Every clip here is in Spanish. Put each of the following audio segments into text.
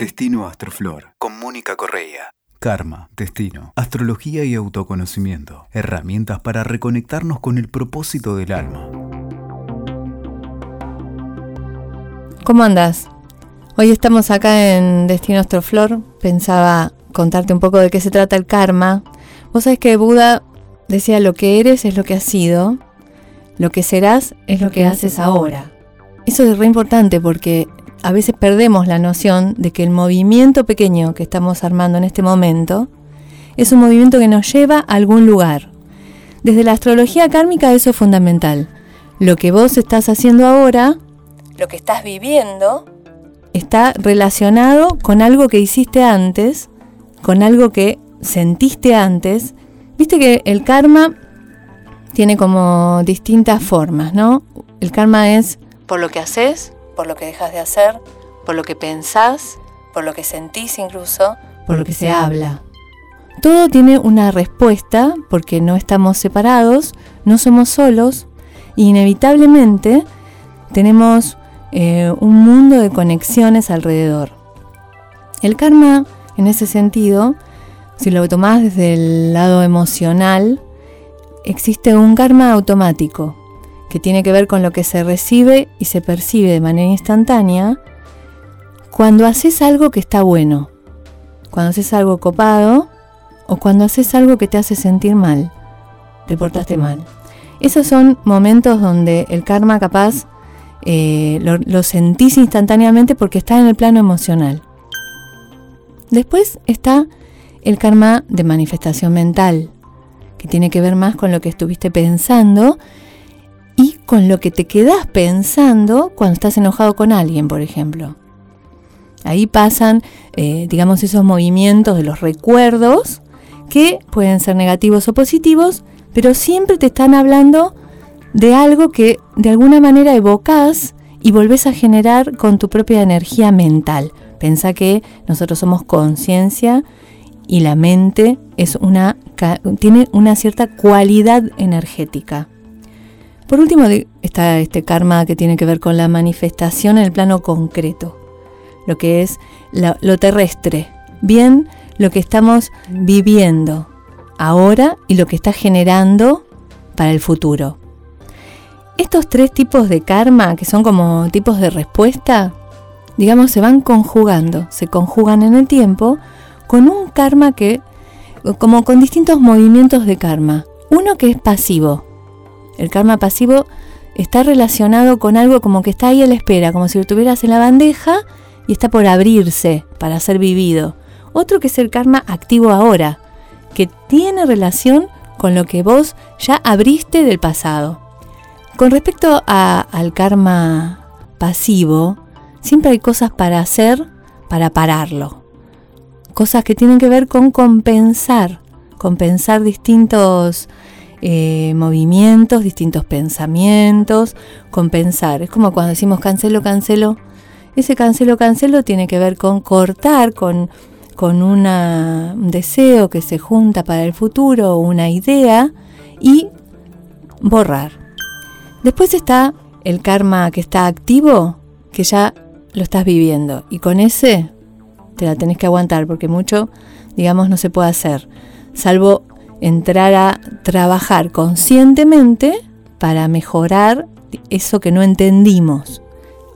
Destino Astroflor con Mónica Correa. Karma, destino, astrología y autoconocimiento. Herramientas para reconectarnos con el propósito del alma. ¿Cómo andas? Hoy estamos acá en Destino Astroflor. Pensaba contarte un poco de qué se trata el karma. Vos sabés que Buda decía lo que eres es lo que has sido, lo que serás es lo que haces ahora. Eso es re importante porque a veces perdemos la noción de que el movimiento pequeño que estamos armando en este momento es un movimiento que nos lleva a algún lugar. Desde la astrología kármica eso es fundamental. Lo que vos estás haciendo ahora, lo que estás viviendo, está relacionado con algo que hiciste antes, con algo que sentiste antes. Viste que el karma tiene como distintas formas, ¿no? El karma es por lo que haces, por lo que dejas de hacer, por lo que pensás, por lo que sentís incluso, por lo que se habla. Todo tiene una respuesta porque no estamos separados, no somos solos e inevitablemente tenemos eh, un mundo de conexiones alrededor. El karma, en ese sentido, si lo tomás desde el lado emocional, existe un karma automático, que tiene que ver con lo que se recibe y se percibe de manera instantánea cuando haces algo que está bueno, cuando haces algo copado o cuando haces algo que te hace sentir mal, te portaste mal. Esos son momentos donde el karma capaz eh, lo, lo sentís instantáneamente porque está en el plano emocional. Después está el karma de manifestación mental, que tiene que ver más con lo que estuviste pensando y con lo que te quedas pensando cuando estás enojado con alguien, por ejemplo. Ahí pasan, eh, digamos, esos movimientos de los recuerdos que pueden ser negativos o positivos, pero siempre te están hablando de algo que de alguna manera evocas y volvés a generar con tu propia energía mental. Pensa que nosotros somos conciencia y la mente es una, tiene una cierta cualidad energética. Por último está este karma que tiene que ver con la manifestación en el plano concreto, lo que es lo, terrestre, bien lo que estamos viviendo ahora y lo que está generando para el futuro. Estos tres tipos de karma, que son como tipos de respuesta, digamos, se van conjugando, se conjugan en el tiempo con un karma que, como con distintos movimientos de karma. Uno que es pasivo, el karma pasivo está relacionado con algo como que está ahí a la espera, como si lo tuvieras en la bandeja y está por abrirse para ser vivido. Otro que es el karma activo ahora, que tiene relación con lo que vos ya abriste del pasado. Con respecto al karma pasivo, siempre hay cosas para hacer para pararlo. Cosas que tienen que ver con compensar, compensar distintos eh, movimientos, distintos pensamientos, compensar. Es como cuando decimos cancelo, cancelo. Ese cancelo, cancelo tiene que ver con cortar, con, con un deseo que se junta para el futuro, una idea, y borrar. Después está el karma que está activo, que ya lo estás viviendo. Y con ese te la tenés que aguantar, porque mucho, digamos, no se puede hacer. Salvo entrar a trabajar conscientemente para mejorar eso que no entendimos.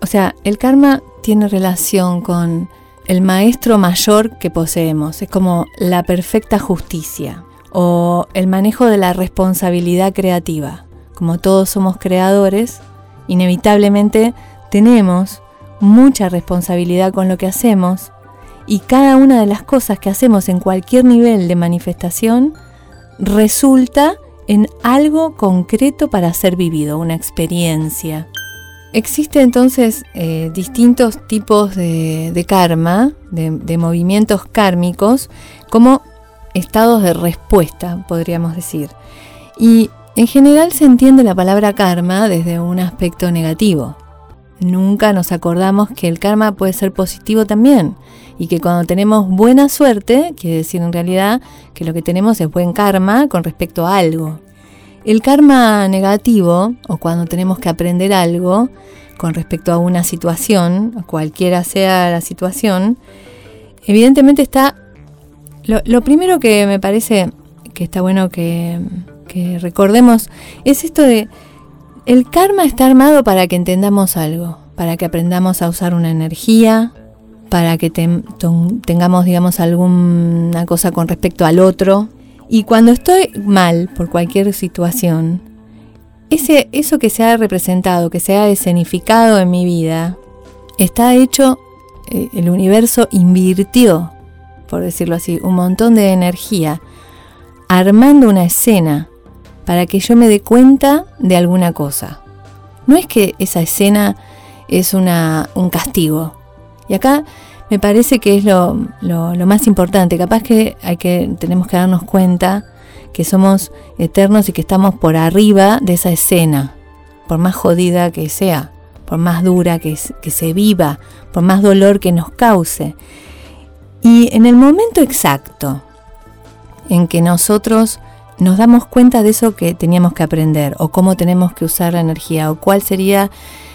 O sea, el karma tiene relación con el maestro mayor que poseemos, es como la perfecta justicia o el manejo de la responsabilidad creativa. Como todos somos creadores, inevitablemente tenemos mucha responsabilidad con lo que hacemos y cada una de las cosas que hacemos en cualquier nivel de manifestación resulta en algo concreto para ser vivido, una experiencia. Existen entonces eh, distintos tipos de, karma, de, movimientos kármicos, como estados de respuesta, podríamos decir. Y en general se entiende la palabra karma desde un aspecto negativo. Nunca nos acordamos que el karma puede ser positivo también y que cuando tenemos buena suerte, quiere decir en realidad que lo que tenemos es buen karma con respecto a algo. El karma negativo, o cuando tenemos que aprender algo con respecto a una situación, cualquiera sea la situación, evidentemente está... Lo, primero que me parece que está bueno que, recordemos es esto de... El karma está armado para que entendamos algo, para que aprendamos a usar una energía, para que tengamos, digamos, alguna cosa con respecto al otro. Y cuando estoy mal por cualquier situación, ese, eso que se ha representado, que se ha escenificado en mi vida, está hecho, eh, el universo invirtió, por decirlo así, un montón de energía armando una escena para que yo me dé cuenta de alguna cosa. No es que esa escena es una, un castigo, y acá me parece que es lo, más importante. Capaz que, hay que tenemos que darnos cuenta que somos eternos y que estamos por arriba de esa escena, por más jodida que sea, por más dura que, que se viva, por más dolor que nos cause. Y en el momento exacto en que nosotros nos damos cuenta de eso que teníamos que aprender, o cómo tenemos que usar la energía, o cuál sería,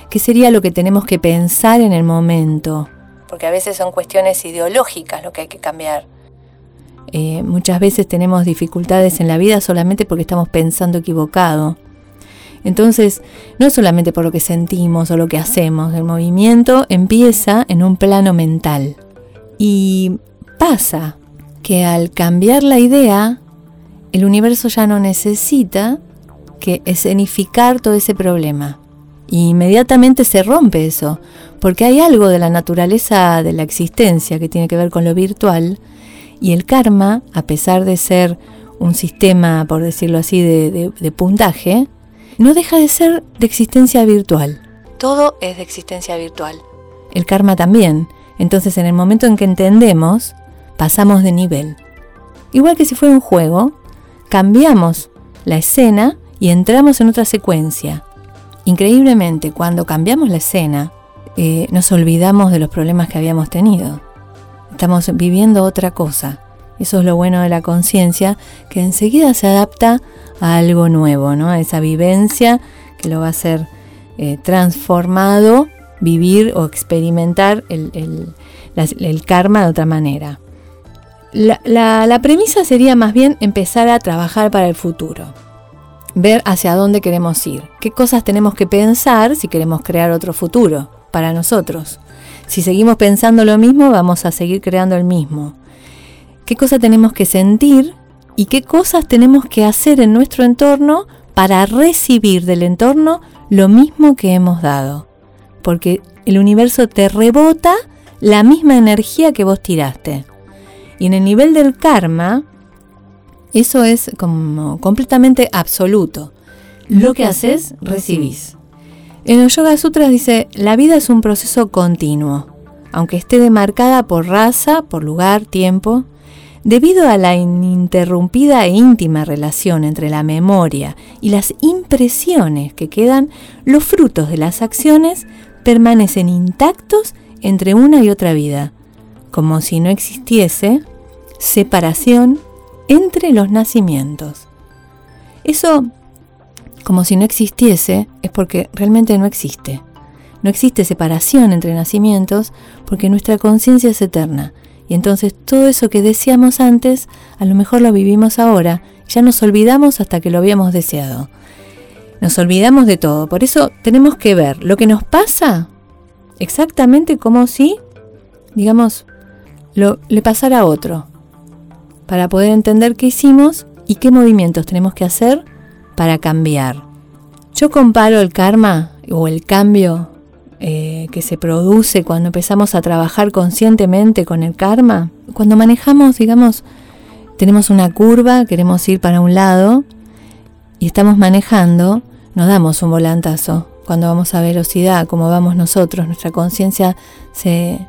qué sería lo que tenemos que pensar en el momento, porque a veces son cuestiones ideológicas lo que hay que cambiar. Eh, muchas veces tenemos dificultades en la vida solamente porque estamos pensando equivocado. Entonces, no solamente por lo que sentimos o lo que hacemos, el movimiento empieza en un plano mental. Y pasa que al cambiar la idea, el universo ya no necesita que escenificar todo ese problema. Y inmediatamente se rompe eso, porque hay algo de la naturaleza de la existencia que tiene que ver con lo virtual, y el karma, a pesar de ser un sistema, por decirlo así, de, puntaje, no deja de ser de existencia virtual. Todo es de existencia virtual. El karma también. Entonces en el momento en que entendemos, pasamos de nivel. Igual que si fuera un juego, cambiamos la escena y entramos en otra secuencia. Increíblemente, cuando cambiamos la escena, eh, nos olvidamos de los problemas que habíamos tenido. Estamos viviendo otra cosa. Eso es lo bueno de la conciencia, que enseguida se adapta a algo nuevo, ¿no? a esa vivencia que lo va a hacer eh, transformado, vivir o experimentar el, karma de otra manera. La premisa sería más bien empezar a trabajar para el futuro ver hacia dónde queremos ir, qué cosas tenemos que pensar si queremos crear otro futuro para nosotros. Si seguimos pensando lo mismo, vamos a seguir creando el mismo. ¿Qué cosas tenemos que sentir y qué cosas tenemos que hacer en nuestro entorno para recibir del entorno lo mismo que hemos dado? Porque el universo te rebota la misma energía que vos tiraste. Y en el nivel del karma, eso es como completamente absoluto. Lo que haces, recibís. En los Yoga Sutras dice, la vida es un proceso continuo, aunque esté demarcada por raza, por lugar, tiempo. Debido a la ininterrumpida e íntima relación entre la memoria y las impresiones que quedan, los frutos de las acciones permanecen intactos entre una y otra vida, como si no existiese separación entre los nacimientos. Eso, como si no existiese, es porque realmente no existe. No existe separación entre nacimientos porque nuestra conciencia es eterna. Y entonces todo eso que deseamos antes, a lo mejor lo vivimos ahora, ya nos olvidamos hasta que lo habíamos deseado. Nos olvidamos de todo. Por eso tenemos que ver lo que nos pasa exactamente como si, digamos, lo, le pasara a otro para poder entender qué hicimos y qué movimientos tenemos que hacer para cambiar. Yo comparo el karma o el cambio eh, que se produce cuando empezamos a trabajar conscientemente con el karma. Cuando manejamos, digamos, tenemos una curva, queremos ir para un lado y estamos manejando, nos damos un volantazo. Cuando vamos a velocidad, como vamos nosotros, nuestra conciencia se,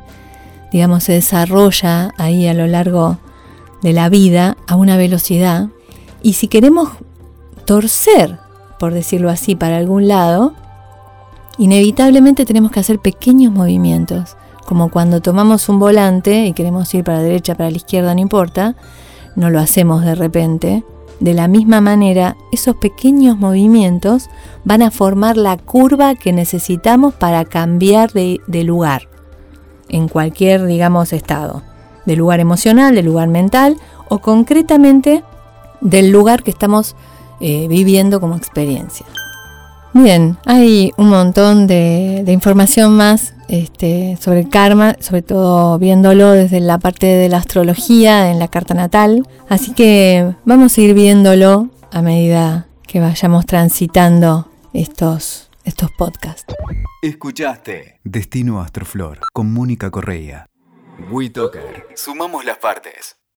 digamos, se desarrolla ahí a lo largo de la vida a una velocidad y si queremos torcer, por decirlo así, para algún lado, inevitablemente tenemos que hacer pequeños movimientos, como cuando tomamos un volante y queremos ir para la derecha, para la izquierda, no importa, no lo hacemos de repente. De la misma manera, esos pequeños movimientos van a formar la curva que necesitamos para cambiar de, de lugar en cualquier, digamos, estado. del lugar emocional, del lugar mental o concretamente del lugar que estamos eh, viviendo como experiencia. Bien, hay un montón de, información más este, sobre el karma, sobre todo viéndolo desde la parte de la astrología en la carta natal. Así que vamos a ir viéndolo a medida que vayamos transitando estos, estos podcasts. Escuchaste Destino Astroflor con Mónica Correa. WeToker. Sumamos las partes.